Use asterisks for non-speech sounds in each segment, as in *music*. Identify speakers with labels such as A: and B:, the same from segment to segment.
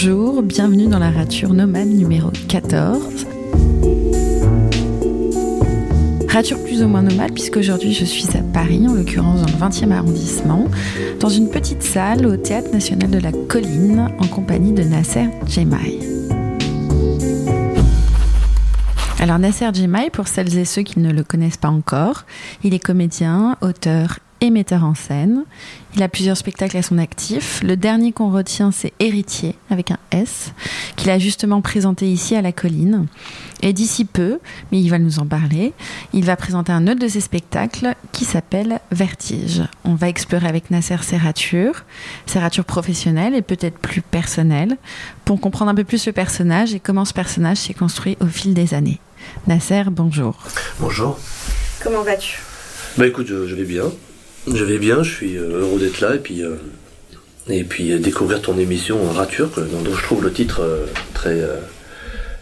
A: Bonjour, bienvenue dans la rature nomade numéro 14. Rature plus ou moins nomade puisqu'aujourd'hui je suis à Paris, en l'occurrence dans le 20e arrondissement, dans une petite salle au Théâtre National de la Colline en compagnie de Nasser Djemai. Alors Nasser Djemai, pour celles et ceux qui ne le connaissent pas encore, il est comédien, auteur et metteur en scène. Il a plusieurs spectacles à son actif. Le dernier qu'on retient, c'est Héritier, avec un S, qu'il a justement présenté ici à la colline. Et d'ici peu, mais il va nous en parler, il va présenter un autre de ses spectacles qui s'appelle Vertige. On va explorer avec Nasser ses ratures, ses ratures professionnelles et peut-être plus personnelles, pour comprendre un peu plus le personnage et comment ce personnage s'est construit au fil des années. Nasser, bonjour.
B: Bonjour.
A: Comment vas-tu?
B: Bah écoute, je vais bien. Je vais bien, je suis euh, heureux d'être là et puis, euh, et puis euh, découvrir ton émission Rature, dont, je trouve le titre très,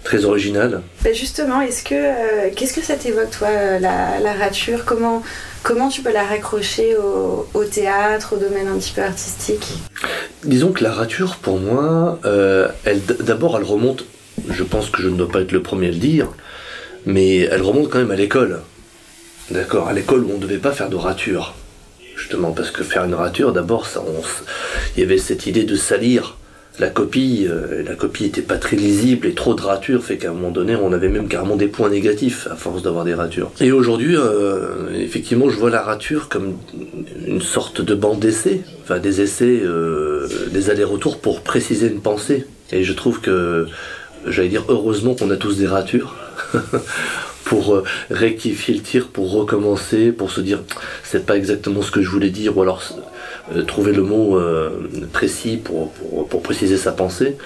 B: très original.
A: Bah, justement, est-ce que qu'est-ce que ça t'évoque toi la, rature? Comment comment tu peux la raccrocher au, théâtre, au domaine un petit peu artistique?
B: Disons que la rature, pour moi, elle d'abord elle remonte. Je pense que je ne dois pas être le premier à le dire, mais elle remonte quand même à l'école. D'accord, à l'école où on ne devait pas faire de rature justement, parce que faire une rature, d'abord, il y avait cette idée de salir la copie, euh, la copie n'était pas très lisible et trop de ratures fait qu'à un moment donné on avait même carrément des points négatifs à force d'avoir des ratures. Et aujourd'hui, euh, effectivement, je vois la rature comme une sorte de bande d'essai, enfin des essais, euh, des allers-retours pour préciser une pensée. Et je trouve que, j'allais dire heureusement qu'on a tous des ratures. *laughs* pour euh, rectifier le tir, pour recommencer, pour se dire c'est pas exactement ce que je voulais dire, ou alors euh, trouver le mot euh, précis pour, pour, préciser sa pensée.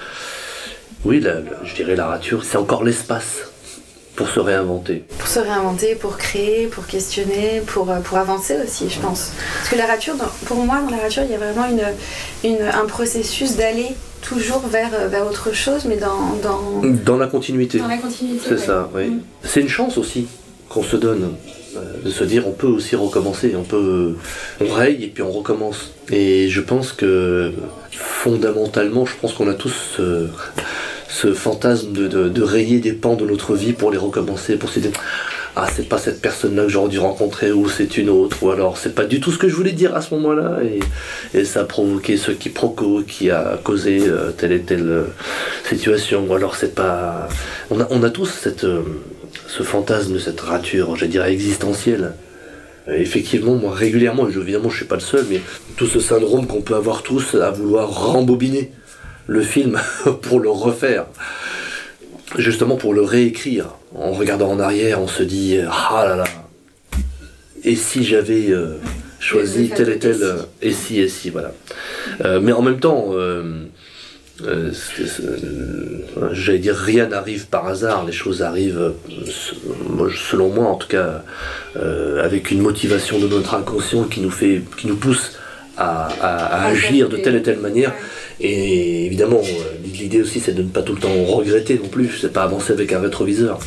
B: Oui, je dirais la rature, c'est encore l'espace pour se réinventer.
A: Pour se réinventer, pour créer, pour questionner, pour, pour avancer aussi, je pense. Parce que la rature, pour moi, dans la rature, il y a vraiment une, une un processus d'aller toujours vers, euh, vers autre chose, mais dans, dans...
B: Dans la continuité.
A: Dans la continuité.
B: C'est ça, oui. Mm. C'est une chance aussi qu'on se donne euh, de se dire on peut aussi recommencer, on peut on raye et puis on recommence. Et je pense que fondamentalement, je pense qu'on a tous ce, fantasme de, de, rayer des pans de notre vie pour les recommencer, pour se dire ah c'est pas cette personne-là que j'aurais dû rencontrer ou c'est une autre ou alors c'est pas du tout ce que je voulais dire à ce moment-là et, ça a provoqué ce qui qui a causé euh, telle et telle euh, situation ou alors c'est pas on a, on a tous cette euh, ce fantasme cette rature j'allais dire existentielle. Effectivement moi régulièrement et évidemment je suis pas le seul mais tout ce syndrome qu'on peut avoir tous à vouloir rembobiner le film *laughs* pour le refaire justement pour le réécrire. En regardant en arrière, on se dit ah là là. Et si j'avais euh, choisi tel et tel euh, et si et si voilà. Euh, mais en même temps, j'allais dire rien n'arrive par hasard. Les choses arrivent, selon moi en tout cas, avec une motivation de notre inconscient qui nous fait, qui nous pousse à, agir de telle et telle manière. Et évidemment, euh, l'idée aussi, c'est de ne pas tout le temps regretter non plus, c'est pas avancer avec un rétroviseur.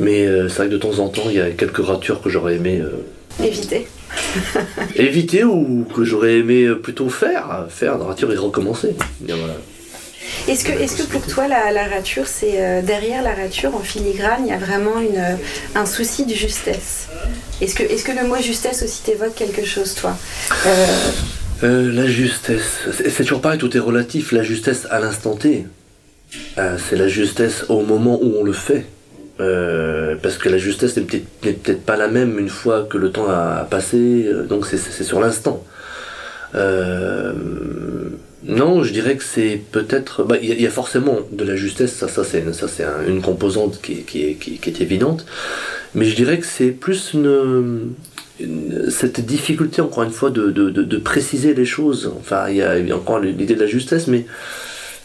B: Mais euh, c'est vrai que de temps en temps, il y a quelques ratures que j'aurais aimé.
A: Euh, éviter. *laughs*
B: éviter ou que j'aurais aimé plutôt faire, faire de rature et recommencer.
A: Est-ce que, est que pour toi, la, la rature, c'est derrière la rature, en filigrane, il y a vraiment une, un souci de justesse? Est-ce que, est que le mot justesse aussi t'évoque quelque chose, toi?
B: Euh, la justesse, c'est toujours pareil, tout est relatif. La justesse à l'instant T, euh, c'est la justesse au moment où on le fait. Euh, parce que la justesse n'est peut-être pas la même une fois que le temps a, passé, donc c'est sur l'instant. non, je dirais que c'est peut-être. Bah, il y, a forcément de la justesse, ça, ça c'est une composante qui, est évidente, mais je dirais que c'est plus une, cette difficulté, encore une fois, de, de, de, préciser les choses. Enfin, il y a, encore l'idée de la justesse, mais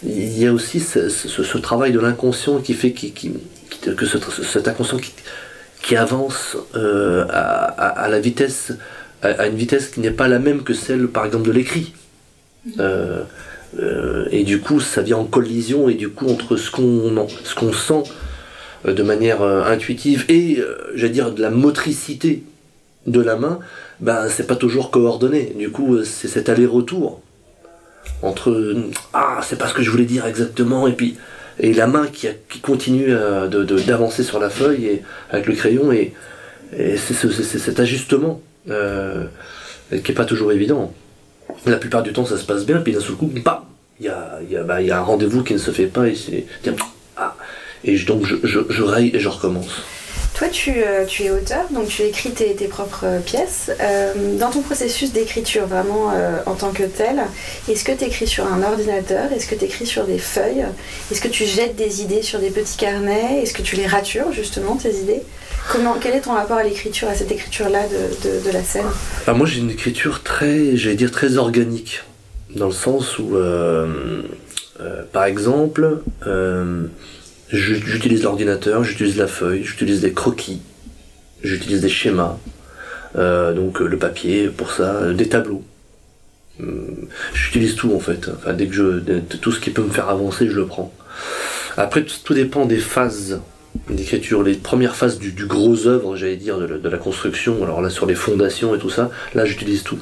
B: il y a aussi ce, ce, travail de l'inconscient qui fait qui, qui, que cet inconscient qui, avance euh, à, à, la vitesse, à, une vitesse qui n'est pas la même que celle, par exemple, de l'écrit. Mm-hmm. Euh, euh, et du coup, ça vient en collision, et du coup, entre ce qu'on ce qu'on sent de manière intuitive et, j'allais dire, de la motricité de la main, ben c'est pas toujours coordonné. Du coup, c'est cet aller-retour entre ah c'est pas ce que je voulais dire exactement et puis et la main qui, continue d'avancer sur la feuille et avec le crayon et, c'est cet ajustement euh, qui est pas toujours évident. La plupart du temps ça se passe bien puis d'un seul coup bam il y a, bah, y a un rendez-vous qui ne se fait pas et c'est ah, donc je, je, je et je recommence.
C: Toi, tu, euh, tu, es auteur, donc tu écris tes, propres euh, pièces. Euh, dans ton processus d'écriture, vraiment en tant que tel, est-ce que tu écris sur un ordinateur? Est-ce que tu écris sur des feuilles? Est-ce que tu jettes des idées sur des petits carnets? Est-ce que tu les ratures, justement, tes idées? Comment, Quel est ton rapport à l'écriture, à cette écriture-là de, la scène?
B: Ah, Moi, j'ai une écriture très, j'allais dire, très organique, dans le sens où, par exemple, J'utilise l'ordinateur, j'utilise la feuille, j'utilise des croquis, j'utilise des schémas, euh, donc euh, le papier pour ça, euh, des tableaux. J'utilise tout en fait. Enfin, dès que je, tout ce qui peut me faire avancer, je le prends. Après, tout dépend des phases d'écriture. Les premières phases du, gros œuvre, j'allais dire, de, la construction. Alors là, sur les fondations et tout ça, là, j'utilise tout.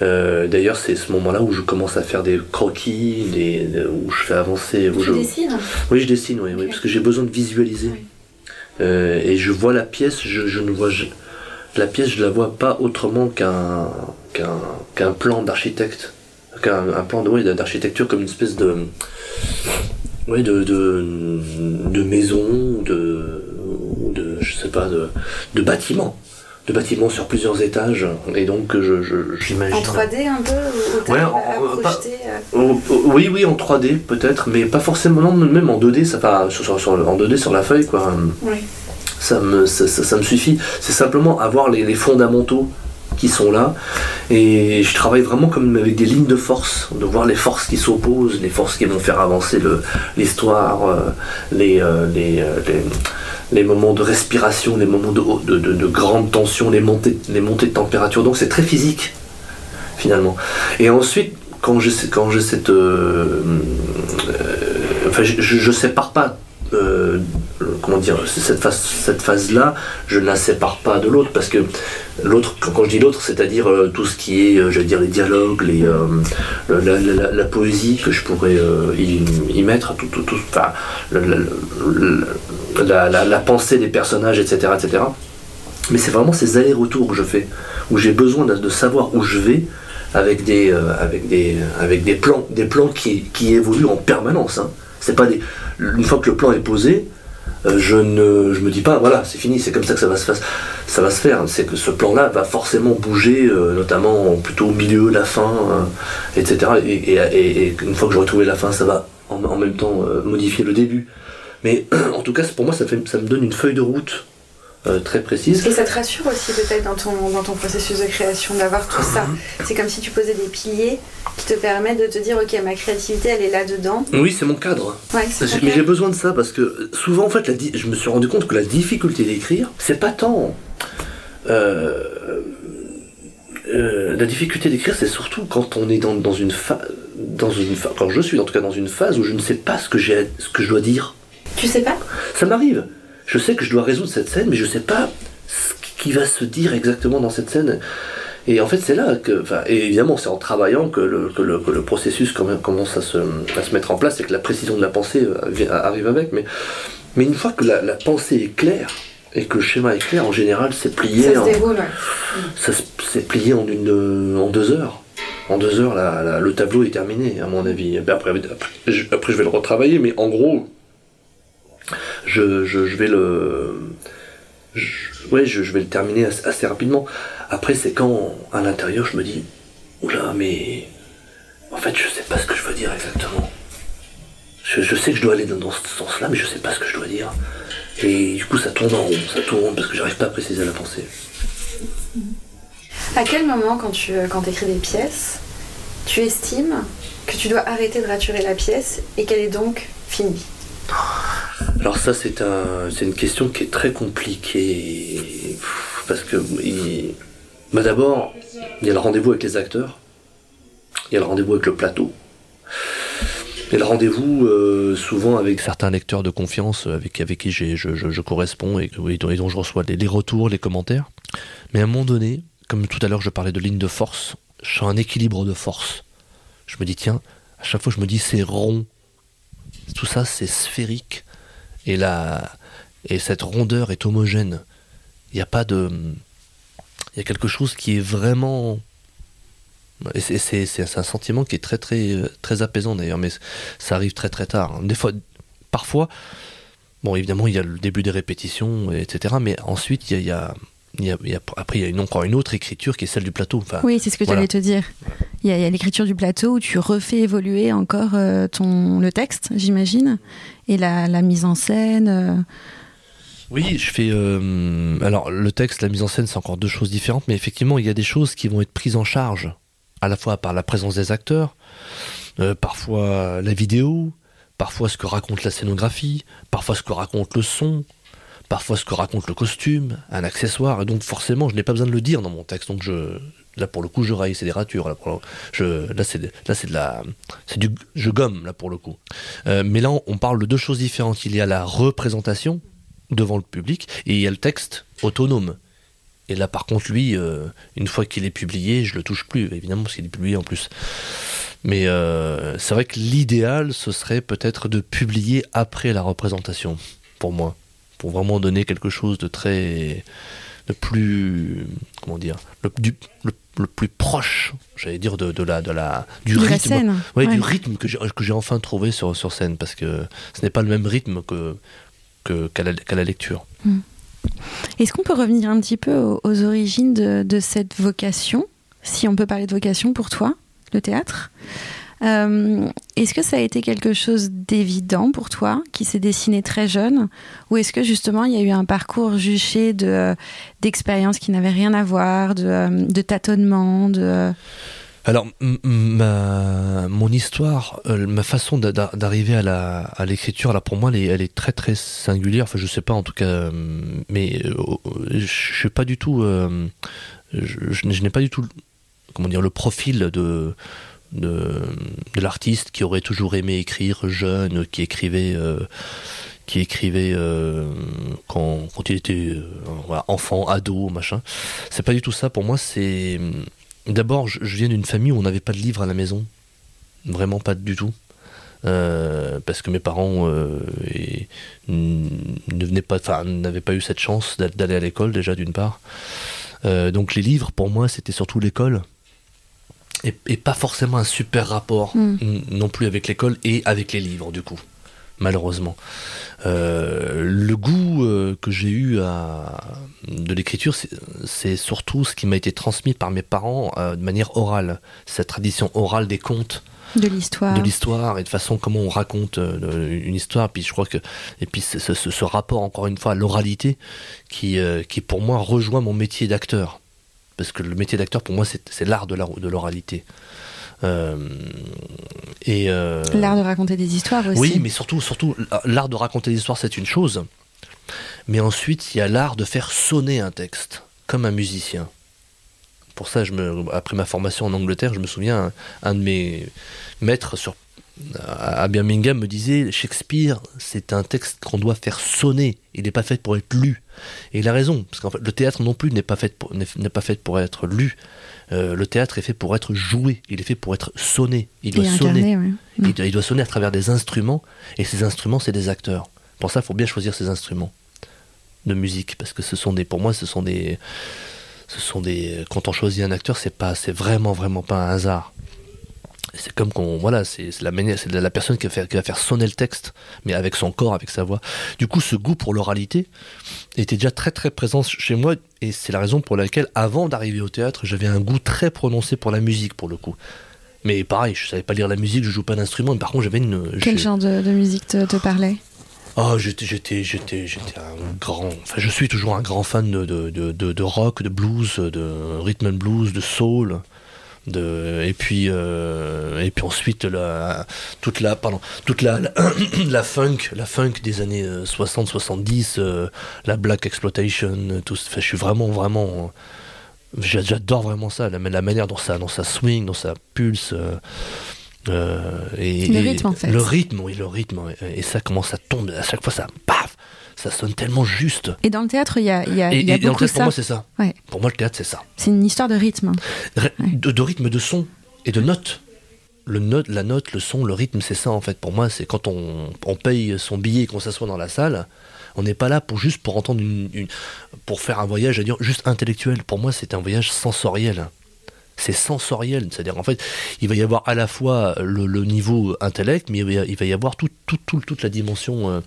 B: Euh, d'ailleurs, c'est ce moment-là où je commence à faire des croquis, des, où je fais avancer.
C: Où
B: tu
C: dessines?
B: Oui, je dessine, oui, parce que j'ai besoin de visualiser. Euh, et je vois la pièce, je, ne vois la pièce, je la vois pas autrement qu'un qu'un plan d'architecte, qu'un un plan d'architecture comme une espèce de de, de, de maison, de, de je sais pas, de, de bâtiment de bâtiments sur plusieurs étages. Et donc, je, j'imagine.
C: En 3D un peu
B: ouais, euh Oui, oui, en 3D peut-être, mais pas forcément, même en 2D, ça, va sur, en 2D sur la feuille, quoi. Ça me, ça, me suffit. C'est simplement avoir les, fondamentaux qui sont là. Et je travaille vraiment comme avec des lignes de force, de voir les forces qui s'opposent, les forces qui vont faire avancer l'histoire, euh, les, euh, les, les, les moments de respiration, les moments de, de, de, grande tension, les montées, de température. Donc c'est très physique, finalement. Et ensuite, quand j'ai quand cette. Euh, euh, enfin, je, je, sépare pas. Euh, comment dire, cette phase, cette phase-là, je ne la sépare pas de l'autre parce que l'autre, quand, je dis l'autre, c'est-à-dire tout ce qui est, je dire, les dialogues, les, la, poésie que je pourrais y, mettre, tout, tout, tout enfin, la, pensée des personnages, etc. etc. Mais c'est vraiment ces allers-retours que je fais, où j'ai besoin de, savoir où je vais avec des, euh, avec des, avec des plans, des plans qui, qui évoluent en permanence. Hein. C'est pas une fois que le plan est posé, euh, je ne me dis pas voilà c'est fini c'est comme ça que ça va se faire. C'est que ce plan là va forcément bouger euh, notamment plutôt au milieu la fin etc et, une fois que j'aurai trouvé la fin ça va en, même temps modifier le début. Mais *clears throat* en tout cas, pour moi, ça me donne une feuille de route euh, très précise.
C: Et ça te rassure aussi peut-être dans ton, dans ton processus de création d'avoir tout ça. Mhm. C'est comme si tu posais des piliers qui te permettent de te dire ok ma créativité elle est là-dedans.
B: Oui c'est mon cadre.
C: Ouais,
B: mais j'ai besoin de ça parce que souvent en fait la je me suis rendu compte que la difficulté d'écrire c'est pas tant... Euh, euh, la difficulté d'écrire c'est surtout quand on est dans, dans une phase... Dans une quand je suis en tout cas dans une phase où je ne sais pas ce que, j'ai, ce que je dois dire.
C: Tu sais pas?
B: Ça m'arrive. Je sais que je dois résoudre cette scène, mais je sais pas ce qui va se dire exactement dans cette scène. Et en fait, c'est là que, enfin, évidemment, c'est en travaillant que le, que le, que le processus commence à se, à se, mettre en place et que la précision de la pensée euh, arrive avec. Mais, mais une fois que la, la pensée est claire et que le schéma est clair, en général, c'est plié.
C: Ça se déroule,
B: ça C'est plié en, une, en deux heures. En deux heures, la, le tableau est terminé, à mon avis. Après, après, après, je vais le retravailler, mais en gros, je, je, vais le. ouais, je, vais le terminer assez, rapidement. Après, c'est quand, à l'intérieur, je me dis Oula, mais. En fait, je sais pas ce que je veux dire exactement. Je, sais que je dois aller dans, ce sens-là, mais je sais pas ce que je dois dire. Et du coup, ça tourne en rond, ça tourne parce que j'arrive pas à préciser la pensée.
C: À quel moment, quand tu quand écris des pièces, tu estimes que tu dois arrêter de raturer la pièce et qu'elle est donc finie?
B: Alors ça c'est un, une question qui est très compliquée parce que bah, d'abord il y a le rendez-vous avec les acteurs, il y a le rendez-vous avec le plateau, a le rendez-vous euh, souvent avec certains lecteurs de confiance avec, avec qui je, je, corresponds et, dont je reçois les, retours, les commentaires. Mais à un moment donné, comme tout à l'heure je parlais de ligne de force, je suis un équilibre de force. Je me dis, tiens, à chaque fois, je me dis, c'est rond. Tout ça, c'est sphérique. Et, la, et cette rondeur est homogène. Il n'y a pas de. Il y a quelque chose qui est vraiment. C'est un sentiment qui est très, très, très apaisant d'ailleurs, mais ça arrive très, très tard. Des fois, parfois, bon, évidemment, il y a le début des répétitions, etc., mais ensuite, il y a après, il y a une, encore une autre écriture qui est celle du plateau.
A: oui, c'est ce que j'allais te dire. Il y a, l'écriture du plateau où tu refais évoluer encore euh, ton, le texte, j'imagine, et la, mise en scène. Euh.
B: Oui, je fais. Euh, alors, le texte, la mise en scène, c'est encore deux choses différentes, mais effectivement, il y a des choses qui vont être prises en charge, à la fois par la présence des acteurs, parfois la vidéo, parfois ce que raconte la scénographie, parfois ce que raconte le son, parfois ce que raconte le costume, un accessoire, et donc forcément je n'ai pas besoin de le dire dans mon texte, donc je, là pour le coup je raille, c'est des ratures, là, je, là c'est c'est de la, c'est du, je gomme là pour le coup. Euh, mais là on parle de deux choses différentes, il y a la représentation devant le public et il y a le texte autonome. Et là par contre lui, euh, une fois qu'il est publié, je le touche plus évidemment parce qu'il est publié en plus. Mais euh, c'est vrai que l'idéal ce serait peut-être de publier après la représentation pour moi pour vraiment donner quelque chose de très de plus comment dire le, le, plus proche j'allais dire de, de, la de la du rythme. du rythme que j'ai que j'ai enfin trouvé sur sur scène parce que ce n'est pas le même rythme que qu'à la, la, lecture. Hmm.
A: est-ce qu'on peut revenir un petit peu aux, aux origines de, de, cette vocation si on peut parler de vocation pour toi le théâtre? Euh, est-ce que ça a été quelque chose d'évident pour toi, qui s'est dessiné très jeune, ou est-ce que justement il y a eu un parcours juché de d'expériences qui n'avaient rien à voir, de, euh, de tâtonnements, de
B: alors, mon histoire, euh, ma façon d'arriver à l'écriture, là, pour moi, elle est, très très singulière. Enfin, je sais pas, en tout cas, mais je suis pas du tout, je n'ai pas du tout, comment dire, le profil de de, l'artiste qui aurait toujours aimé écrire jeune, qui écrivait, euh, qui écrivait euh, quand, il était euh, enfant, ado, machin. C'est pas du tout ça. Pour moi, c'est d'abord, je, viens d'une famille où on n'avait pas de livres à la maison, vraiment pas du tout. parce que mes parents ne venaient pas, n'avaient pas eu cette chance d'aller à l'école déjà d'une part. donc les livres pour moi c'était surtout l'école et, pas forcément un super rapport hmm. non plus avec l'école et avec les livres du coup malheureusement. Euh, le goût euh, que j'ai eu à, de l'écriture c'est surtout ce qui m'a été transmis par mes parents euh, de manière orale. Cette tradition orale des contes.
A: De l'histoire.
B: De l'histoire et de façon comment on raconte une histoire. Puis je crois que et puis ce, ce rapport encore une fois à l'oralité qui qui pour moi rejoint mon métier d'acteur parce que le métier d'acteur pour moi c'est l'art de l'oralité. Euh,
A: et euh, l'art de raconter des histoires aussi.
B: Oui, mais surtout, surtout l'art de raconter des histoires c'est une chose, mais ensuite il y a l'art de faire sonner un texte comme un musicien. Pour ça, je me, après ma formation en Angleterre, je me souviens un, de mes maîtres sur à Birmingham me disait Shakespeare, c'est un texte qu'on doit faire sonner. Il n'est pas fait pour être lu. Et il a raison, parce qu'en fait, le théâtre non plus n'est pas fait pour, n'est pas fait pour être lu. Euh, le théâtre est fait pour être joué. Il est fait pour être sonné. Il doit sonner. Mm. Il, doit, sonner à travers des instruments. Et ces instruments, c'est des acteurs. Pour ça, il faut bien choisir ces instruments de musique, parce que ce sont des, pour moi, ce sont des, ce sont des. Quand on choisit un acteur, c'est pas, c'est vraiment, vraiment pas un hasard c'est comme qu'on voilà c'est la manière c'est la personne qui va, faire, qui va faire sonner le texte mais avec son corps avec sa voix. Du coup ce goût pour l'oralité était déjà très très présent chez moi et c'est la raison pour laquelle avant d'arriver au théâtre j'avais un goût très prononcé pour la musique pour le coup. Mais pareil je savais pas lire la musique je joue pas d'instrument mais par contre j'avais une
A: quel genre de, musique te, parlait?
B: Oh, j'étais, j'étais, j'étais, j'étais un grand. Enfin, je suis toujours un grand fan de, de, de, de rock, de blues, de rhythm and blues, de soul et puis euh, et puis ensuite la, toute la pardon toute la la, *clears throat* funk la funk des années 60 euh, 70 euh, la black exploitation tout je suis vraiment vraiment j'adore vraiment ça la, la, manière dont ça dans ça swing dans ça pulse et,
A: le rythme en fait.
B: le rythme oui le rythme et ça commence à tomber à chaque fois ça ça sonne tellement juste.
A: Et dans le théâtre, il y a, y a, y a beaucoup
B: ça. Pour moi, c'est ça. Pour moi, le théâtre, c'est ça.
A: C'est une histoire de rythme.
B: De, rythme, de son et de notes. le note, la note, le son, le rythme, c'est ça en fait. Pour moi, c'est quand on, on paye son billet et qu'on s'assoit dans la salle, on n'est pas là pour juste pour entendre une, une- pour faire un voyage, à dire juste intellectuel. Pour moi, c'est un voyage sensoriel. C'est sensoriel, c'est-à-dire en fait, il va y avoir à la fois le, niveau intellect, mais il va y- avoir tout, tout, tout- toute la dimension, euh,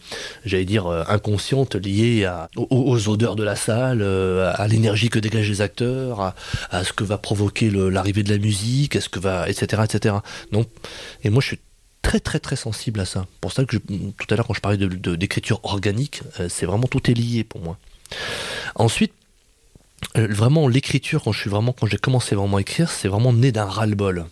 B: j'allais dire, euh, inconsciente liée à, aux, odeurs de la salle, euh, à l'énergie que dégagent les acteurs, à, ce que va provoquer l'arrivée de la musique, à ce que va, etc., etc. Donc, et moi, je suis très très très sensible à ça. Pour ça que tout à l'heure quand je parlais de, de- d'écriture organique, c'est vraiment tout est lié pour moi. Ensuite, vraiment l'écriture quand je suis vraiment quand j'ai commencé vraiment à écrire, c'est vraiment né d'un ras-le-bol.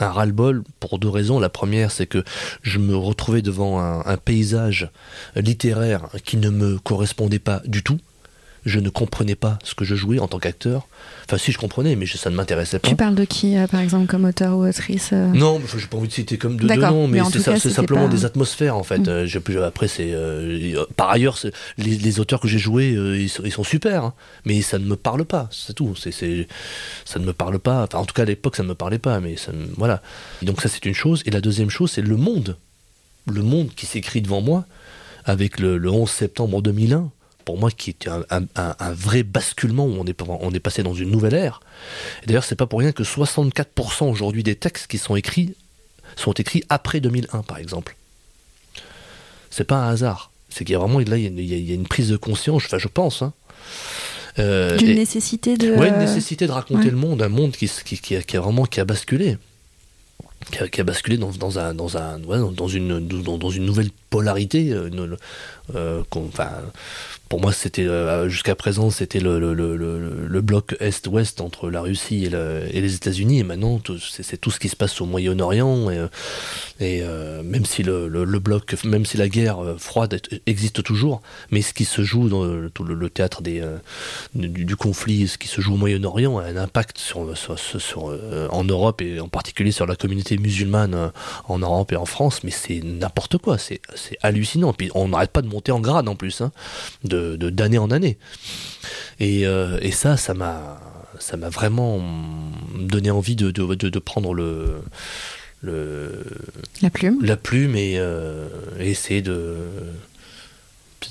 B: Un ras-le-bol pour deux raisons. La première, c'est que je me retrouvais devant un paysage littéraire qui ne me correspondait pas du tout. Je ne comprenais pas ce que je jouais en tant qu'acteur. Enfin, si je comprenais, mais je- ça ne m'intéressait pas.
A: Tu parles de qui, euh, par exemple, comme auteur ou autrice euh?
B: Non, enfin, j'ai pas envie de citer comme de, de noms, mais,
A: mais
B: c'est simplement
A: pas-
B: des atmosphères en fait.
A: Mm.
B: Euh, après, c'est par ailleurs, les, les auteurs que j'ai joués, ils, sont, ils sont super, hein, mais ça ne me parle pas, c'est tout. Ça ne me parle pas. Enfin, en tout cas, à l'époque, ça ne me parlait pas, mais ça, voilà. Donc ça, c'est une chose. Et la deuxième chose, c'est le monde, le monde qui s'écrit devant moi, avec le, le 11 septembre 2001. Pour moi, qui était un, un- un- un vrai basculement où on est, on est passé dans une nouvelle ère. D'ailleurs, c'est pas pour rien que 64% aujourd'hui des textes qui sont écrits sont écrits après 2001, par exemple. C'est pas un hasard. C'est qu'il y a vraiment là, il y a, une- il y a- il y a une prise de conscience, enfin, je pense. Hein. Euh,
A: D'une nécessité de.
B: Ouais, une nécessité de raconter
A: ouais.
B: le monde, un monde qui, qui, qui a, qui a vraiment qui a basculé. Qui a, qui a basculé dans, dans, un, dans, un, ouais, dans, une, dans, dans une nouvelle polarité. euh, euh, enfin, pour moi, c'était euh, jusqu'à présent, c'était le, bloc Est-Ouest entre la Russie et, le- et les États-Unis. Et maintenant, c'est tout ce qui se passe au Moyen-Orient. Et, même si le, bloc, même si la guerre froide existe toujours, mais ce qui se joue dans le, théâtre du, conflit, ce qui se joue au Moyen-Orient, a un impact en Europe et en particulier sur la communauté musulmane en Europe et en France. Mais c'est n'importe quoi, c'est hallucinant. Puis on n'arrête pas de monter en grade en plus, hein, de d'année en année. Et, euh, et ça, ça m'a ça m'a vraiment donné envie de, de, de, de prendre le, le,
A: La plume.
B: la plume et, euh, et essayer de,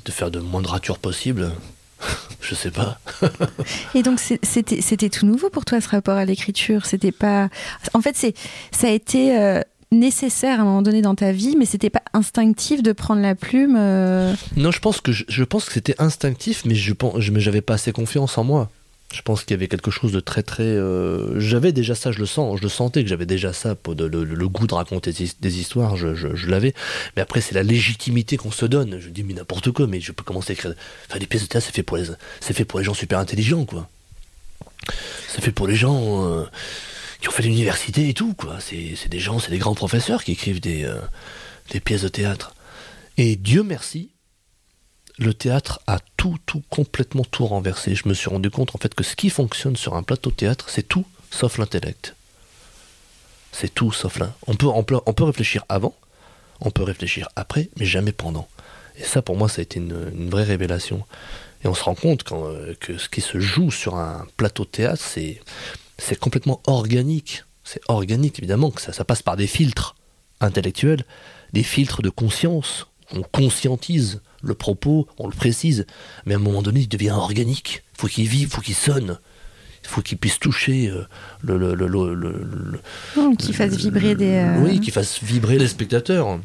B: de faire de moins de ratures possible. *laughs* Je sais pas. *laughs*
A: Et donc c'était tout nouveau pour toi ce rapport à l'écriture? C'était pas. En fait, c'est ça a été euh, nécessaire à un moment donné dans ta vie, mais c'était pas instinctif de prendre la plume. euh,
B: Non, je pense que je, pense que c'était instinctif, mais je pense, je, j'avais pas assez confiance en moi. Je pense qu'il y avait quelque chose de très très. euh, j'avais déjà ça, je le sens, je sentais que j'avais déjà ça, pour le, goût de raconter des, histoires, je, je, l'avais. Mais après, c'est la légitimité qu'on se donne. Je dis mais n'importe quoi, mais je peux commencer à écrire. Enfin, des pièces de théâtre, c'est fait pour les, fait pour les gens super intelligents, quoi. C'est fait pour les gens euh, qui ont fait l'université et tout, quoi. C'est, des gens, c'est des grands professeurs qui écrivent des, euh, des pièces de théâtre. Et Dieu merci, le théâtre a tout, tout, complètement tout renversé. Je me suis rendu compte en fait que ce qui fonctionne sur un plateau de théâtre, c'est tout sauf l'intellect. C'est tout sauf l'un. On peut, on, on peut réfléchir avant, on peut réfléchir après, mais jamais pendant. Et ça, pour moi, ça a été une, vraie révélation. Et on se rend compte euh, que ce qui se joue sur un plateau de théâtre, c'est, c'est complètement organique. C'est organique, évidemment, que ça, ça passe par des filtres intellectuels, des filtres de conscience. On conscientise le propos, on le précise, mais à un moment donné, il devient organique. Il faut qu'il vive, il faut qu'il sonne. Il faut qu'il puisse toucher euh, le, le, le, le- le- le-
A: hmm, qui fasse vibrer des. euh,
B: oui, qui fasse vibrer les spectateurs.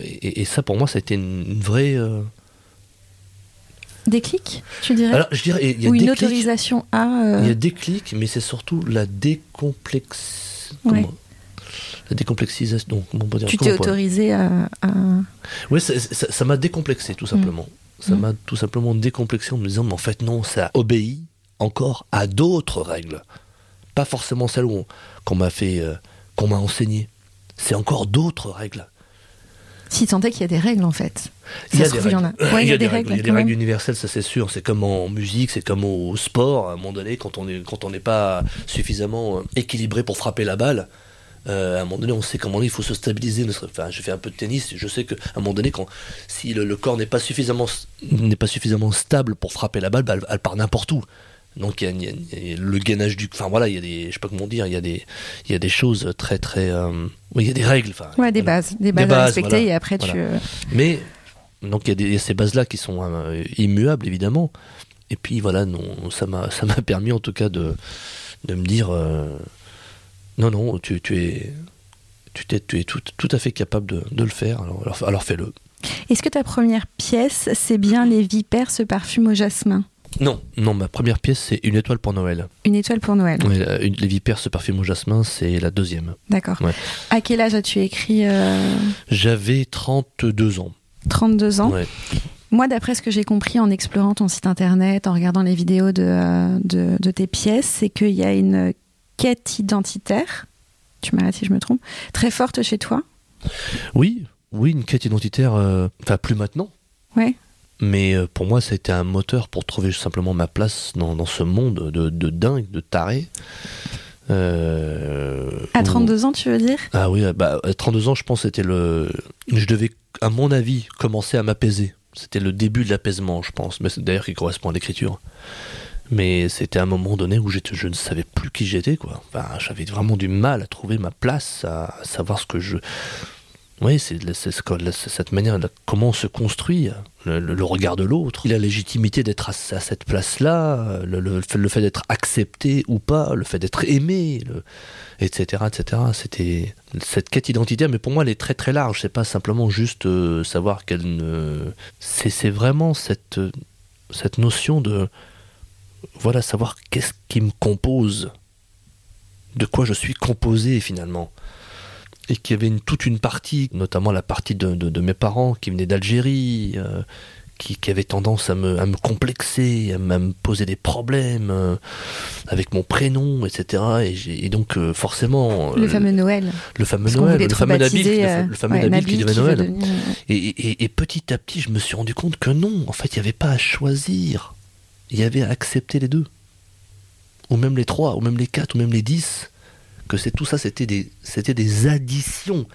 B: Et, et- et ça, pour moi, ça a été une, une vraie. euh,
A: Des clics, tu dirais
B: Alors, je dirais, il y a
A: Ou une autorisation à. euh,
B: il y a des clics, mais c'est surtout la décomplex.
A: Ouais.
B: comment- La décomplexisation. Donc, comment on peut dire
A: Tu t'es autorisé à. à-
B: Oui, ça- m'a décomplexé, tout simplement. Ça
A: Mm.
B: m'a tout simplement décomplexé en me disant, mais en fait, non, ça obéit encore à d'autres règles. Pas forcément celles qu'on m'a fait, euh, qu'on m'a enseigné. C'est encore d'autres règles.
A: Si tant est qu'il y a des règles en fait.
B: Il y a des règles. Il y a des universelles, ça c'est sûr. C'est comme en musique, c'est comme au sport. À un moment donné, quand on est, quand on n'est pas suffisamment euh, équilibré pour frapper la balle, euh, à un moment donné, on sait comment il faut se stabiliser. Enfin, j'ai fait un peu de tennis. Je sais qu'à un moment donné, quand si le, le corps n'est pas suffisamment n'est pas suffisamment stable pour frapper la balle, bah, elle, elle part n'importe où. Donc il y, a le gainage du, enfin voilà, il y a des, je sais pas comment dire, il y a des, il y a des choses très très, euh, il y a des règles, enfin.
A: Ouais, des bases, des bases, à respecter et après tu.
B: Mais donc il y, a ces bases là qui sont immuables évidemment. Et puis voilà, non, *laughs* ça m'a, permis en tout cas de, de me dire, non non, tu, tu es, tu, es, tu es tout, tout à fait capable de, de le faire, alors, alors fais-le.
A: Est-ce que ta première pièce, c'est bien Les Vipères ce parfume au jasmin?
B: Non, non, ma première pièce, c'est Une étoile pour Noël.
A: Une étoile pour Noël.
B: les Vipères ce parfume au jasmin, c'est la deuxième.
A: D'accord. À quel âge as-tu écrit euh,
B: J'avais 32 ans.
A: 32 ans Moi, d'après ce que j'ai compris en explorant ton site internet, en regardant les vidéos de, euh, de tes pièces, c'est qu'il y a une quête identitaire, tu m'arrêtes si je me trompe, très forte chez toi.
B: Oui, oui, une quête identitaire, euh, enfin plus maintenant.
A: Ouais.
B: Mais euh, pour moi, ça a été un moteur pour trouver simplement ma place dans, ce monde de, dingue, de taré.
A: Euh, à 32 ans, tu veux dire?
B: Ah oui, bah, à 32 ans, je pense c'était le. Je devais, à mon avis, commencer à m'apaiser. C'était le début de l'apaisement, je pense. Mais d'ailleurs, qui correspond à l'écriture. Mais c'était un moment donné où je ne savais plus qui j'étais, quoi. J'avais vraiment du mal à trouver ma place, à savoir ce que je oui, c'est cette manière, comment on se construit, le, regard de l'autre, la légitimité d'être à, cette place-là, le, fait d'être accepté ou pas, le fait d'être aimé, etc., etc. C'était cette quête identitaire, mais pour moi, elle est très très large. C'est pas simplement juste euh, savoir qu'elle ne. C'est vraiment cette cette notion de voilà savoir qu'est-ce qui me compose, de quoi je suis composé finalement et qu'il y avait une, toute une partie, notamment la partie de, mes parents qui venaient d'Algérie, euh, qui, qui, avait tendance à me, à me complexer, à, me poser des problèmes euh, avec mon prénom, etc. Et, et donc euh, forcément...
A: Le fameux Noël.
B: Le fameux Noël, le fameux Nabil, le, fameux Nabil, qui devait Noël. Et, et, petit à petit, je me suis rendu compte que non, en fait, il n'y avait pas à choisir. Il y avait à accepter les deux. Ou même les trois, ou même les quatre, ou même les dix que c'est tout ça, c'était des, c'était des additions.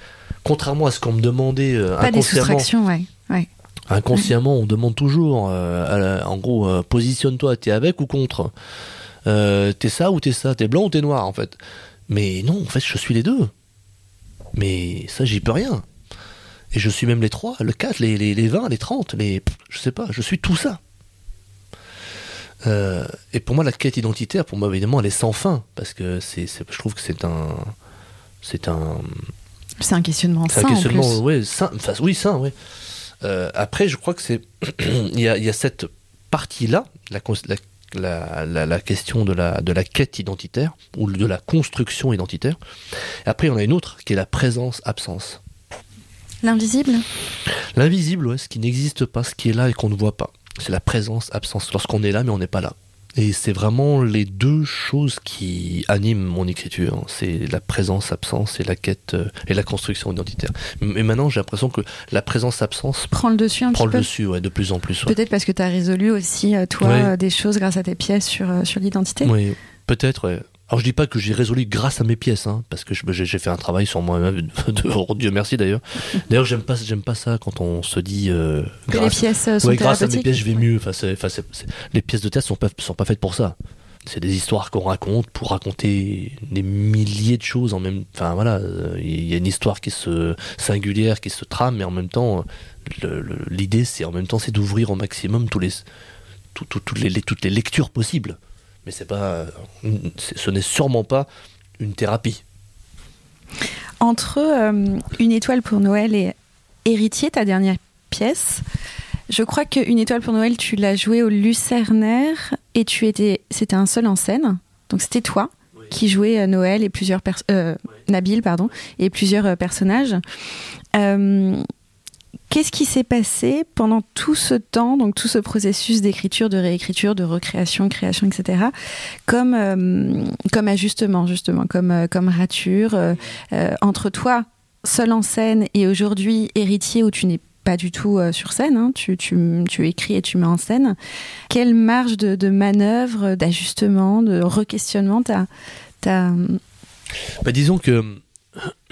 B: Contrairement à ce qu'on me demandait euh,
A: Pas inconsciemment. Des ouais.
B: Inconsciemment, on demande toujours, euh, en gros, euh, positionne-toi, t'es avec ou contre T'es ça ou t'es ça T'es blanc ou t'es noir, en fait Mais non, en fait, je suis les deux. Mais ça, j'y peux rien. Et je suis même les trois, le 4, les, les, les 20, les 30, les. Je sais pas, je suis tout ça. Euh, et pour moi, la quête identitaire, pour moi, évidemment, elle est sans fin, parce que c'est, je trouve que c'est un, c'est un,
A: c'est un questionnement sain. Un questionnement, en
B: plus. sain, enfin, oui, sain, oui. Euh, après, je crois que c'est, *clears throat* il y a, y a, cette partie-là, la, la, la, la, question de la, de la quête identitaire ou de la construction identitaire. après, on a une autre qui est la présence-absence.
A: L'invisible?
B: L'invisible, ouais, ce qui n'existe pas, ce qui est là et qu'on ne voit pas c'est la présence, absence. Lorsqu'on est là, mais on n'est pas là. Et c'est vraiment les deux choses qui animent mon écriture. C'est la présence, absence et la quête euh, et la construction identitaire. Mais maintenant, j'ai l'impression que la présence, absence
A: prend le dessus un
B: prend
A: petit peu.
B: le dessus, ouais, de plus en plus.
A: Peut-être parce que tu as résolu aussi, euh, toi, des choses grâce à tes pièces sur, euh, sur l'identité.
B: Oui, peut-être, ouais. Alors je dis pas que j'ai résolu grâce à mes pièces, hein, parce que j'ai fait un travail sur moi-même, *laughs* oh, Dieu merci d'ailleurs. D'ailleurs j'aime pas j'aime pas ça quand on se dit
A: euh, grâce, les pièces euh, sont
B: ouais, grâce à mes pièces je vais mieux. Enfin, les pièces de théâtre sont pas sont pas faites pour ça. C'est des histoires qu'on raconte pour raconter des milliers de choses en même. Enfin voilà, euh, il y a une histoire qui se singulière, qui se trame, mais en même temps l'idée c'est en même temps c'est d'ouvrir au maximum tous les toutes les, toutes les lectures possibles mais c'est pas, ce n'est sûrement pas une thérapie.
A: Entre euh, Une étoile pour Noël et Héritier, ta dernière pièce, je crois qu'Une étoile pour Noël, tu l'as joué au Lucernaire et tu étais, c'était un seul en scène, donc c'était toi qui jouais euh, Noël et plusieurs euh, Nabil pardon et plusieurs personnages. Qu'est-ce qui s'est passé pendant tout ce temps, donc tout ce processus d'écriture, de réécriture, de recréation, création, etc., comme, euh, comme ajustement, justement, comme, euh, comme rature, euh, entre toi, seul en scène, et aujourd'hui héritier où tu n'es pas du tout sur scène, hein, tu, tu, tu, écris et tu mets en scène. Quelle marge de, manœuvre, d'ajustement, de requestionnement t'as as...
B: Bah, disons que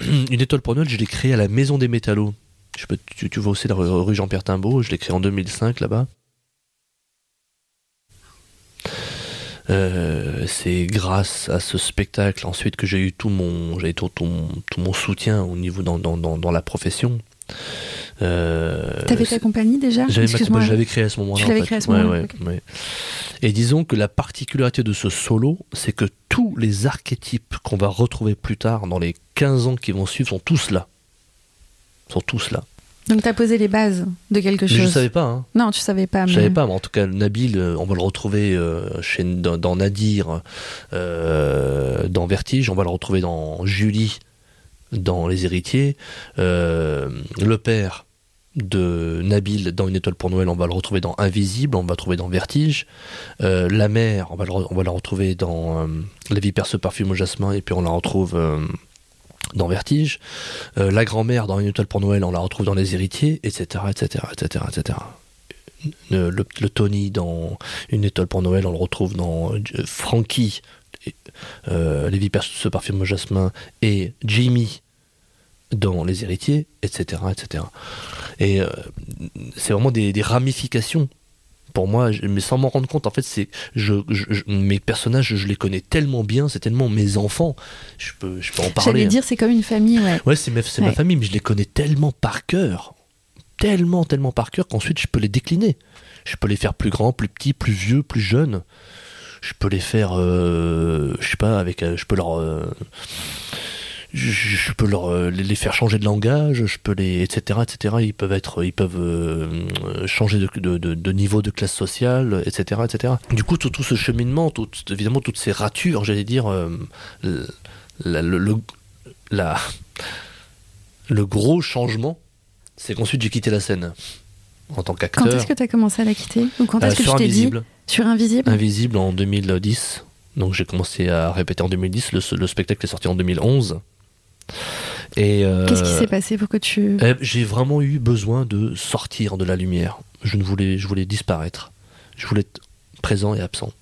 B: *clears throat* une étoile pour je l'ai créée à la Maison des Métallos je peux, tu, tu, vois aussi la rue Jean-Pierre Timbaud, je l'ai créé en 2005 là-bas. Euh, c'est grâce à ce spectacle ensuite que j'ai eu tout mon, j'ai tout, tout, mon, tout mon soutien au niveau dans, dans, dans, dans la profession.
A: Euh, T'avais ta compagnie déjà
B: J'avais créé à ce moment-là.
A: Ouais,
B: Et disons que la particularité de ce solo, c'est que tous les archétypes qu'on va retrouver plus tard, dans les 15 ans qui vont suivre, sont tous là. Sont tous là.
A: Donc tu as posé les bases de quelque chose.
B: je ne savais pas. Hein.
A: Non, tu savais pas.
B: Je savais pas, mais en tout cas, Nabil, euh, on va le retrouver euh, chez, dans, Nadir, euh, dans Vertige, on va le retrouver dans Julie, dans Les Héritiers. le père de Nabil dans Une étoile pour Noël, on va le retrouver dans Invisible, on va le retrouver dans Vertige. la mère, on va, on va la retrouver dans La vie perce parfume au jasmin, et puis on la retrouve dans Vertige, euh, la grand-mère dans Une étoile pour Noël, on la retrouve dans Les Héritiers, etc., etc., etc., etc. Le, Tony dans Une étoile pour Noël, on le retrouve dans euh, Frankie, euh, Les vipères se parfument au jasmin, et Jimmy dans Les Héritiers, etc., etc. Et c'est vraiment des ramifications pour moi, mais sans m'en rendre compte, en fait, c'est je, mes personnages, je les connais tellement bien, c'est tellement mes enfants, je peux, je peux en parler.
A: J'allais dire, c'est comme une famille, ouais.
B: Ouais, c'est ma, famille, mais je les connais tellement par cœur, tellement, tellement par cœur qu'ensuite je peux les décliner. Je peux les faire plus grands, plus petits, plus vieux, plus jeunes. Je peux les faire, euh, je sais pas, avec, euh, je peux leur euh, je, peux leur euh, les faire changer de langage, je peux les etc etc. Ils peuvent être, ils peuvent euh, changer de, de, de, niveau de classe sociale, etc etc. Du coup, tout, tout ce cheminement, tout, évidemment toutes ces ratures, j'allais dire, euh, la, le, la, le gros changement, c'est qu'ensuite j'ai quitté la scène en tant qu'acteur.
A: Quand est-ce que tu as commencé à la quitter Ou quand est-ce que je t'ai dit Sur Invisible
B: Invisible en 2010. Donc j'ai commencé à répéter en 2010. Le, le spectacle est sorti en 2011.
A: Euh, Qu'est-ce qui s'est passé pour que tu...
B: Eh, j'ai vraiment eu besoin de sortir de la lumière. Je ne voulais, je voulais disparaître. Je voulais être présent et absent.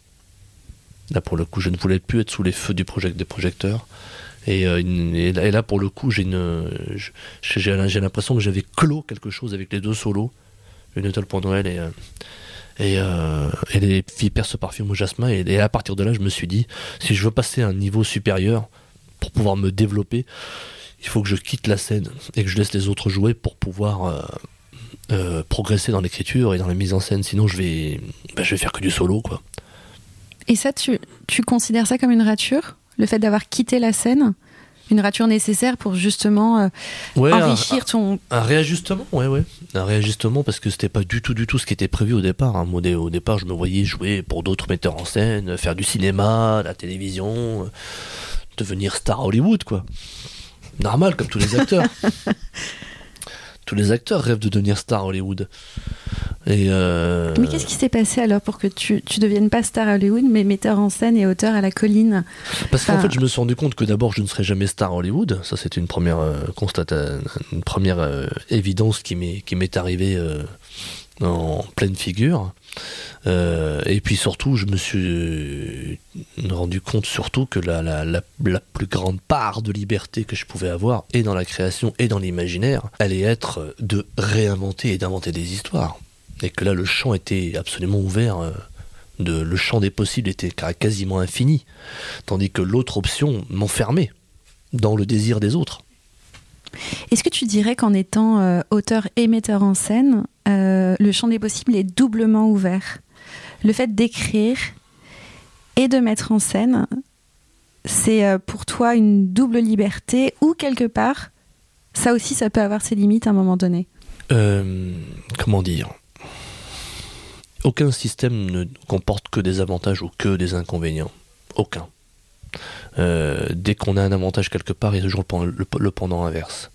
B: Là, pour le coup, je ne voulais plus être sous les feux du project, des projecteurs. Et, euh, et, là, pour le coup, j'ai j'ai l'impression que j'avais clos quelque chose avec les deux solos, une étoile pour Noël et, euh, et, les vipères se parfument au jasmin. Et, et, à partir de là, je me suis dit, si je veux passer à un niveau supérieur, pour pouvoir me développer, il faut que je quitte la scène et que je laisse les autres jouer pour pouvoir euh, euh, progresser dans l'écriture et dans la mise en scène. Sinon, je vais, bah, je vais faire que du solo, quoi.
A: Et ça, tu, tu considères ça comme une rature Le fait d'avoir quitté la scène une rature nécessaire pour justement euh, enrichir ton
B: un réajustement ouais ouais un réajustement parce que c'était pas du tout du tout ce qui était prévu au départ hein. au départ je me voyais jouer pour d'autres metteurs en scène faire du cinéma la télévision devenir star Hollywood, quoi. Normal, comme tous les acteurs. *laughs* tous les acteurs rêvent de devenir star Hollywood. Et euh,
A: Mais qu'est-ce qui s'est passé alors pour que tu, tu deviennes pas star Hollywood, mais metteur en scène et auteur à la colline?
B: Parce qu'en fait, je me suis rendu compte que d'abord, je ne serais jamais star Hollywood. Ça, c'était une première euh, une première euh, évidence qui m'est qui m'est arrivée en pleine figure. Euh, et puis surtout, je me suis rendu compte surtout que la, plus grande part de liberté que je pouvais avoir, et dans la création et dans l'imaginaire, allait être de réinventer et d'inventer des histoires. Et que là, le champ était absolument ouvert. Euh, de, le champ des possibles était quasiment infini. Tandis que l'autre option m'enfermait dans le désir des autres.
A: Est-ce que tu dirais qu'en étant euh, auteur et metteur en scène, le champ des possibles est doublement ouvert le fait d'écrire et de mettre en scène, c'est euh, pour toi une double liberté ou quelque part, ça aussi, ça peut avoir ses limites à un moment donné
B: euh, Comment dire? Aucun système ne comporte que des avantages ou que des inconvénients. Aucun. Euh, dès qu'on a un avantage quelque part, il y a toujours le pendant inverse.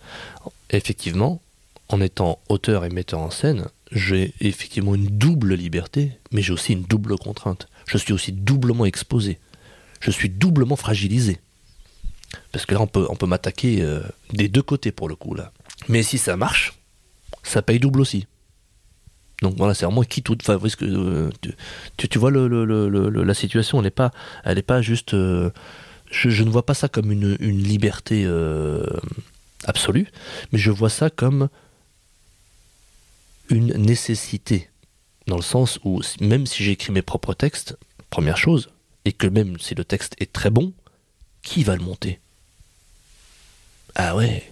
B: Effectivement, en étant auteur et metteur en scène, j'ai effectivement une double liberté, mais j'ai aussi une double contrainte. Je suis aussi doublement exposé. Je suis doublement fragilisé. Parce que là, on peut, m'attaquer euh, des deux côtés pour le coup. là. Mais si ça marche, ça paye double aussi. Donc voilà, c'est vraiment qui tout. Enfin, euh, tu, vois la situation, elle n'est pas, pas juste. Euh, je, ne vois pas ça comme une liberté absolue, mais je vois ça comme une nécessité, dans le sens où même si j'écris mes propres textes, première chose, et que même si le texte est très bon, qui va le monter? Ah ouais,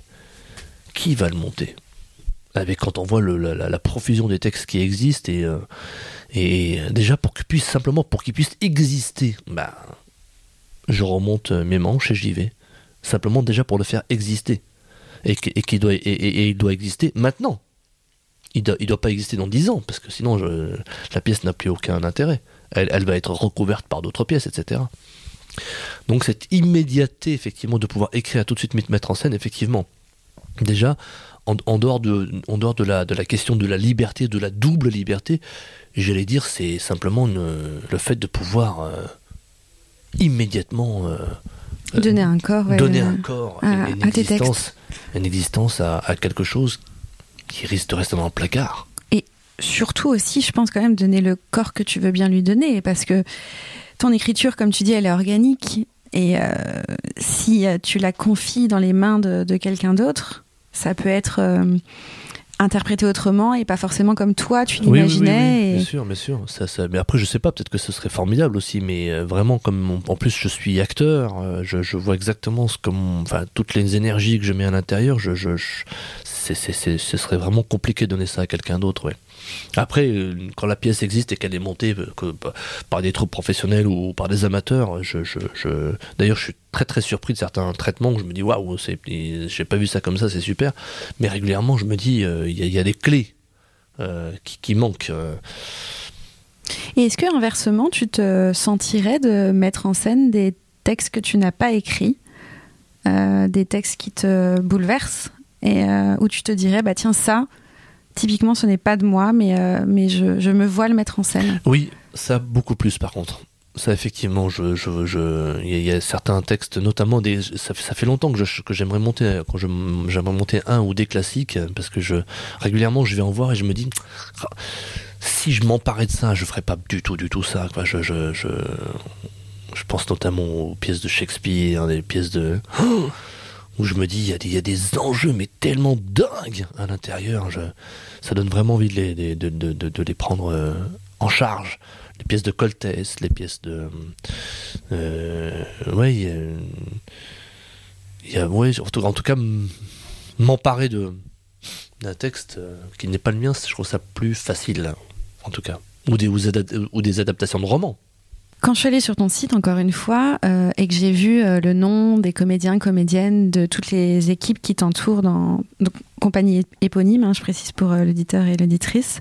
B: qui va le monter? Avec quand on voit la, profusion des textes qui existent et, euh, et déjà pour qu'il puisse simplement pour qu'il puisse exister, bah je remonte mes manches et j'y vais. Simplement déjà pour le faire exister. Et, doit, et, il doit exister maintenant. Il doit, doit pas exister dans dix ans, parce que sinon la pièce n'a plus aucun intérêt. Elle, va être recouverte par d'autres pièces, etc. Donc cette immédiateté, effectivement, de pouvoir écrire tout de suite, mettre en scène, effectivement, déjà, en, dehors, de, en dehors de, la, de la question de la liberté, de la double liberté, j'allais dire, c'est simplement le fait de pouvoir euh, immédiatement euh,
A: donner un corps,
B: donner un corps, à, une, existence, une existence à, quelque chose qui risque de rester dans le placard.
A: Et surtout aussi, je pense quand même donner le corps que tu veux bien lui donner, parce que ton écriture, comme tu dis, elle est organique. Et euh, si tu la confies dans les mains de, quelqu'un d'autre, ça peut être euh, interprété autrement et pas forcément comme toi tu l'imaginais.
B: Oui, Bien sûr, bien sûr. Ça, ça... Mais après, je sais pas, peut-être que ce serait formidable aussi, mais euh, vraiment, comme en plus je suis acteur, euh, je, je, vois exactement ce que enfin, toutes les énergies que je mets à l'intérieur, je, je, ce serait vraiment compliqué de donner ça à quelqu'un d'autre. Après, euh, quand la pièce existe et qu'elle est montée euh, par des troupes professionnelles ou par des amateurs, d'ailleurs, je suis très très surpris de certains traitements. Je me dis waouh, j'ai pas vu ça comme ça, c'est super. Mais régulièrement, je me dis euh, il y, a des clés qui, manquent.
A: Et est-ce que inversement, tu te sentirais de mettre en scène des textes que tu n'as pas écrits, des textes qui te bouleversent et où tu te dirais bah tiens ça typiquement, ce n'est pas de moi, mais, euh, mais je, je, me vois le mettre en scène.
B: Oui, ça beaucoup plus par contre. Ça, effectivement, je, je, je, il y, a certains textes, notamment des, ça, fait longtemps que, que j'aimerais monter, quand j'aimerais monter un ou des classiques, parce que je, régulièrement, je vais en voir et je me dis, ah, si je m'emparais de ça, je ferais pas du tout, du tout ça, quoi. Je, je, je, je pense notamment aux pièces de Shakespeare, des pièces de, où je me dis, il y, y, a des enjeux, mais tellement dingues à l'intérieur. Ça donne vraiment envie de les, prendre euh, en charge. Les pièces de Coltès, les pièces de. Euh, ouais, il y a. ouais, en, tout, cas, m'emparer d'un texte euh, qui n'est pas le mien, je trouve ça plus facile, en tout cas. Ou des adaptations de romans.
A: Quand je suis allée sur ton site, encore une fois, euh, et que j'ai vu euh, le nom des comédiens, comédiennes, de toutes les équipes qui t'entourent dans donc, compagnie éponyme, hein, je précise pour euh, l'auditeur et l'auditrice,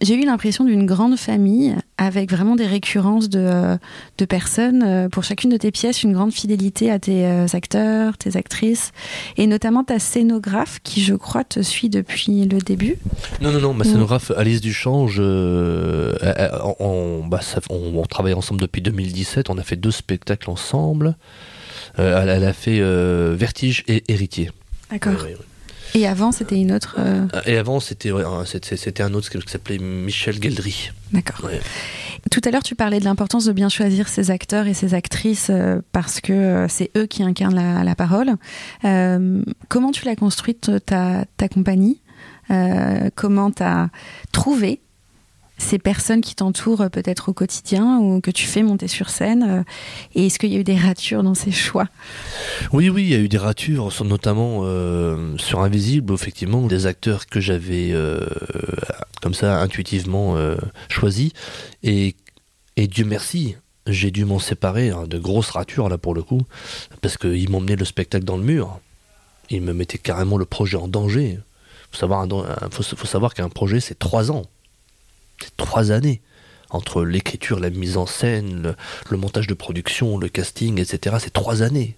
A: j'ai eu l'impression d'une grande famille avec vraiment des récurrences de, de personnes. pour chacune de tes pièces, une grande fidélité à tes acteurs, tes actrices, et notamment ta scénographe qui, je crois, te suit depuis le début.
B: Non, non, non, ma scénographe Alice Duchange, on, bah, on, on travaille ensemble depuis 2017. On a fait deux spectacles ensemble. Euh, elle, a fait euh, Vertige et Héritier.
A: D'accord. Et avant, c'était une autre. Euh,
B: et avant, c'était c'était un autre qui s'appelait Michel Geldry.
A: D'accord. Tout à l'heure, tu parlais de l'importance de bien choisir ses acteurs et ses actrices parce que c'est eux qui incarnent la, parole. comment tu l'as construite ta, ta compagnie? Comment tu as trouvé ces personnes qui t'entourent peut-être au quotidien ou que tu fais monter sur scène euh, Et est-ce qu'il y a eu des ratures dans ces choix?
B: Oui, oui, il y a eu des ratures, notamment euh, sur Invisible, effectivement, des acteurs que j'avais euh, comme ça intuitivement choisis. Et, et Dieu merci, j'ai dû m'en séparer, hein, de grosses ratures là pour le coup, parce qu'ils m'emmenaient le spectacle dans le mur. Ils me mettaient carrément le projet en danger. Faut savoir, faut savoir qu'un projet c'est trois ans trois années entre l'écriture, la mise en scène, le, montage de production, le casting, etc. C'est trois années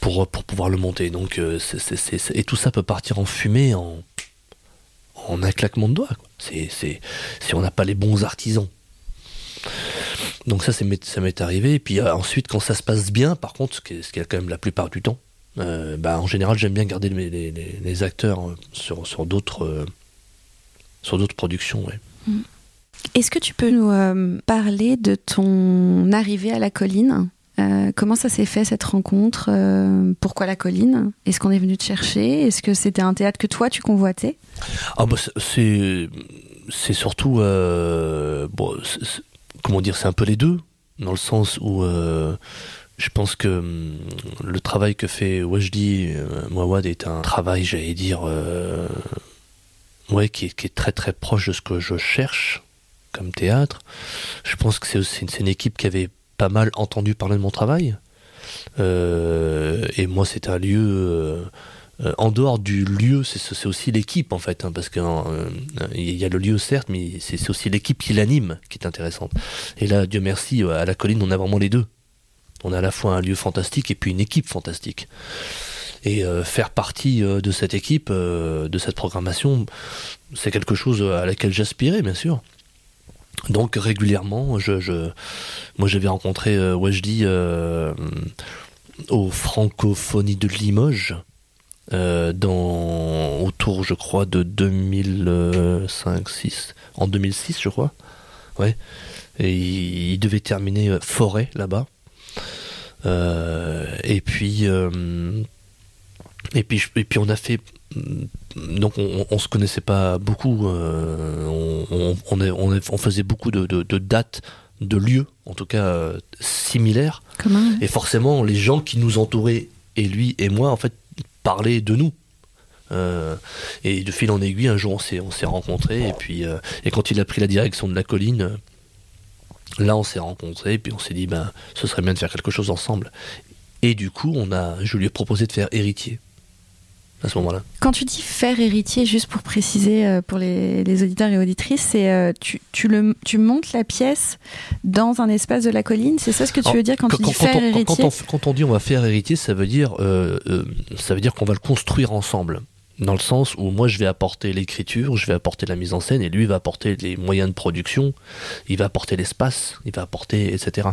B: pour, pour pouvoir le monter. Donc, euh, et tout ça peut partir en fumée en, en un claquement de doigts. Si on n'a pas les bons artisans. Donc ça, ça m'est arrivé. Et puis euh, ensuite, quand ça se passe bien, par contre, ce qui est, est quand même la plupart du temps, euh, bah, en général, j'aime bien garder les, les, acteurs sur, sur d'autres sur d'autres productions. Ouais. Mm.
A: Est-ce que tu peux nous euh, parler de ton arrivée à la colline? Euh, Comment ça s'est fait cette rencontre? Euh, Pourquoi la colline? Est-ce qu'on est venu te chercher? Est-ce que c'était un théâtre que toi tu convoitais?
B: Ah bah c'est c'est surtout bon, comment dire, c'est un peu les deux, dans le sens où je pense que hum, le travail que fait Wajdi Mouawad est un travail, j'allais dire, ouais, qui est, très très proche de ce que je cherche comme théâtre. Je pense que c'est aussi une équipe qui avait pas mal entendu parler de mon travail. Euh, et moi, c'est un lieu. Euh, en dehors du lieu, c'est aussi l'équipe en fait, hein, parce qu'il euh, y a le lieu certes, mais c'est aussi l'équipe qui l'anime qui est intéressante. Et là, Dieu merci, à la colline, on a vraiment les deux. On a à la fois un lieu fantastique et puis une équipe fantastique. Et faire partie de cette équipe, de cette programmation, c'est quelque chose à laquelle j'aspirais, bien sûr. Donc régulièrement, je, moi j'avais rencontré euh, Wajdi euh, aux Francophonies de Limoges. Euh, dans autour je crois de 2005 6 en 2006 je crois ouais et il, devait terminer forêt là-bas et puis et puis et puis on a fait donc on, on, se connaissait pas beaucoup. Euh, on, on, faisait beaucoup de, dates, de lieux, en tout cas euh, similaires. Et forcément, les gens qui nous entouraient, et lui et moi, en fait, parlaient de nous. Euh, et de fil en aiguille, un jour on s'est on s'est rencontrés et puis et quand il a pris la direction de la colline, là on s'est rencontrés et puis on s'est dit ben ce serait bien de faire quelque chose ensemble. Et du coup on a je lui ai proposé de faire héritier à ce moment-là.
A: Quand tu dis faire héritier, juste pour préciser euh, pour les, auditeurs et auditrices, c'est euh, tu, tu, le, tu montes la pièce dans un espace de la colline, c'est ça ce que tu veux dire quand, tu dis faire héritier
B: quand on, dit on va faire héritier, ça veut dire, euh, ça veut dire qu'on va le construire ensemble. Dans le sens où moi je vais apporter l'écriture, je vais apporter la mise en scène et lui va apporter les moyens de production, il va apporter l'espace, il va apporter etc.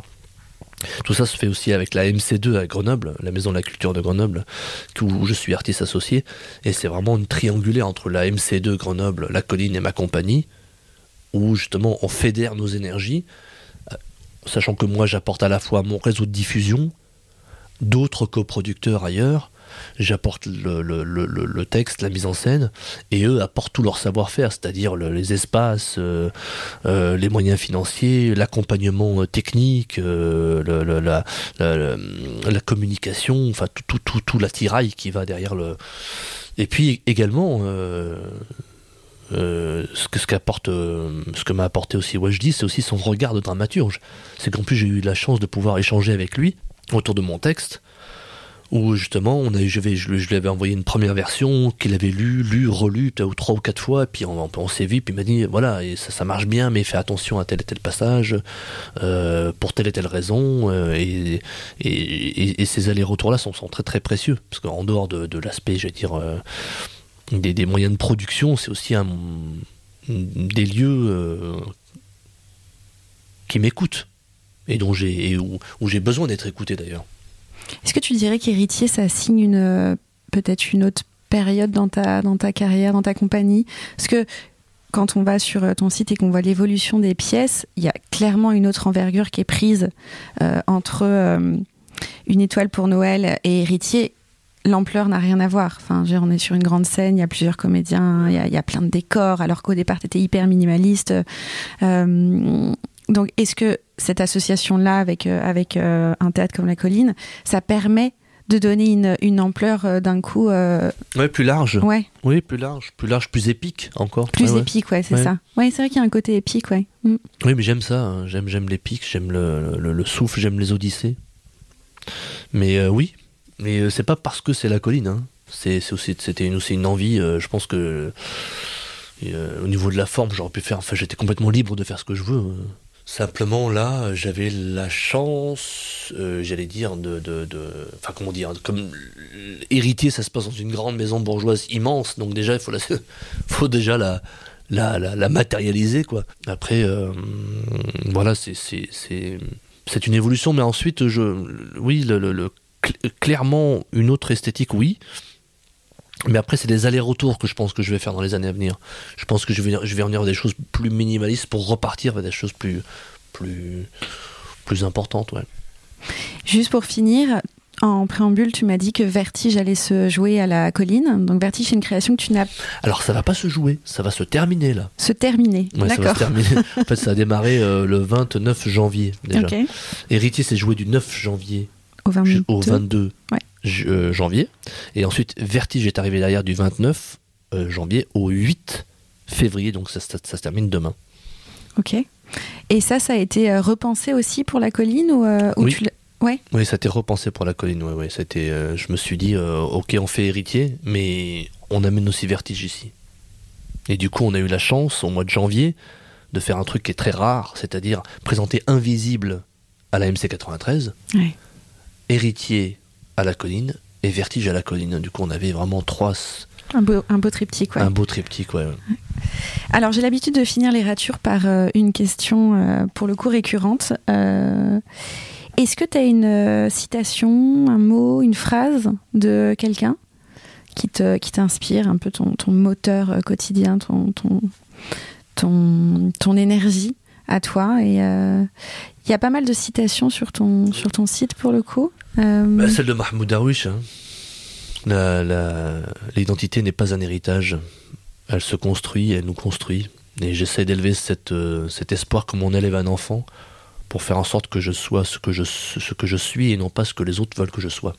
B: Tout ça se fait aussi avec la MC2 à Grenoble, la Maison de la Culture de Grenoble, où je suis artiste associé. Et c'est vraiment une triangulaire entre la MC2 Grenoble, la colline et ma compagnie, où justement on fédère nos énergies, euh, sachant que moi j'apporte à la fois mon réseau de diffusion, d'autres coproducteurs ailleurs, j'apporte le, texte, la mise en scène, et eux apportent tout leur savoir-faire, c'est-à-dire les espaces, euh, euh, les moyens financiers, l'accompagnement euh, technique, la, communication, enfin tout, tout, tout, tout l'attirail qui va derrière le. Et puis également. ce que ce ce que m'a apporté aussi Wajdi c'est aussi son regard de dramaturge c'est qu'en plus j'ai eu la chance de pouvoir échanger avec lui autour de mon texte où justement on je, je, lui avais envoyé une première version qu'il avait lu, lu, relu trois ou quatre fois, et puis on, on s'est vu, puis il m'a dit voilà, ça, marche bien, mais fais attention à tel et tel passage, euh, pour telle et telle raison, euh, et, ces allers-retours-là sont, sont, très très précieux, parce qu'en dehors de, l'aspect, je vais dire, euh, des, moyens de production, c'est aussi un, des lieux qui m'écoutent, et dont j'ai, où j'ai besoin d'être écouté d'ailleurs.
A: Est-ce que tu dirais qu'héritier, ça signe une euh, peut-être une autre période dans ta, dans ta carrière, dans ta compagnie? Parce que quand on va sur euh, ton site et qu'on voit l'évolution des pièces, il y a clairement une autre envergure qui est prise euh, entre Une étoile pour Noël et Héritier. L'ampleur n'a rien à voir. Enfin, on est sur une grande scène, il y a plusieurs comédiens, il y a, plein de décors, alors qu'au départ, tu étais hyper minimaliste. Donc, est-ce que cette association-là avec, euh, avec euh, un théâtre comme La Colline, ça permet de donner une, une ampleur euh, d'un coup
B: Oui, plus large.
A: Ouais.
B: Oui, plus large, plus large, plus épique encore.
A: Plus épique, ouais, c'est ça. Oui, c'est vrai qu'il y a un côté épique, ouais. Mm.
B: Oui, mais j'aime ça. Hein. J'aime, j'aime l'épique, j'aime le, le, souffle, j'aime les odyssées. Mais oui, mais c'est pas parce que c'est La Colline. Hein. C'est, aussi, c'était une, aussi une envie. je pense que au niveau de la forme, j'aurais pu faire. Enfin, j'étais complètement libre de faire ce que je veux. Simplement là, j'avais la chance, euh, j'allais dire, de, de, enfin comment dire, comme héritier, ça se passe dans une grande maison bourgeoise immense, donc déjà il faut, *laughs* déjà la, la, la, matérialiser quoi. Après, euh, voilà, c'est c'est une évolution, mais ensuite je, oui, le, le, clairement une autre esthétique, oui. Mais après, c'est des allers-retours que je pense que je vais faire dans les années à venir. Je pense que je vais, je vais revenir vers des choses plus minimalistes pour repartir vers des choses plus, plus, plus importantes. Ouais.
A: Juste pour finir, en préambule, tu m'as dit que Vertige allait se jouer à la colline. Donc Vertige, c'est une création que tu n'as
B: Alors ça va pas se jouer, ça va se terminer là.
A: se terminer.
B: Ouais, ça va se
A: D'accord.
B: terminer. *laughs* en fait, ça a démarré euh, le 29 janvier déjà.
A: Ok.
B: Héritier s'est joué du 9 janvier
A: Au 22.
B: ju- au 22
A: Ouais.
B: Euh, janvier. Et ensuite, Vertige est arrivé derrière du 29 euh, janvier au 8 février. Donc ça, ça- ça se termine demain.
A: Ok. Et ça, ça a été euh, repensé aussi pour la colline ou, ou
B: Oui.
A: tu Ouais.
B: Oui, ça a été repensé pour la colline. Ouais, ouais, ça a été, euh, je me suis dit, euh, ok, on fait héritier, mais on amène aussi Vertige ici. Et du coup, on a eu la chance, au mois de janvier, de faire un truc qui est très rare, c'est-à-dire présenter Invisible à la MC93,
A: Ouais.
B: Héritier à la colline et Vertige à la colline. Du coup, on avait vraiment trois,
A: Un beau, un beau triptyque. ouais.
B: un beau triptyque. Ouais.
A: Alors, j'ai l'habitude de finir les ratures par euh, une question, euh, pour le coup, récurrente. Euh, Est-ce que tu as une citation, un mot, une phrase de quelqu'un qui te qui t'inspire un peu ton, ton moteur quotidien, ton, ton, ton, ton énergie à toi Et euh, il y a pas mal de citations sur ton, sur ton site, pour le coup. Euh,
B: Bah, celle de Mahmoud Darwish. hein. L'identité n'est pas un héritage. Elle se construit, elle nous construit. Et j'essaie d'élever euh, cet espoir comme on élève un enfant pour faire en sorte que je sois ce que je, ce que je suis et non pas ce que les autres veulent que je sois.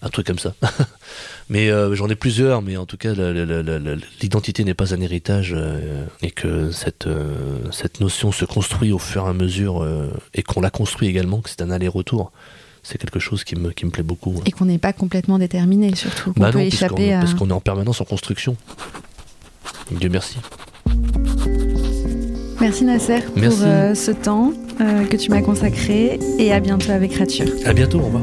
B: Un truc comme ça. *laughs* mais euh, j'en ai plusieurs, mais en tout cas, l'identité n'est pas un héritage euh, et que cette, euh, cette notion se construit au fur et à mesure et qu'on la construit également, que c'est un aller-retour c'est quelque chose qui me, qui me plaît beaucoup. ouais.
A: et qu'on n'est pas complètement déterminé, surtout.
B: Bah
A: peut
B: non,
A: échapper à.
B: parce qu'on est en permanence en construction. Dieu merci.
A: Merci Nasser
B: Merci.
A: pour ce temps que tu m'as consacré et à bientôt avec Rature.
B: À bientôt, au revoir.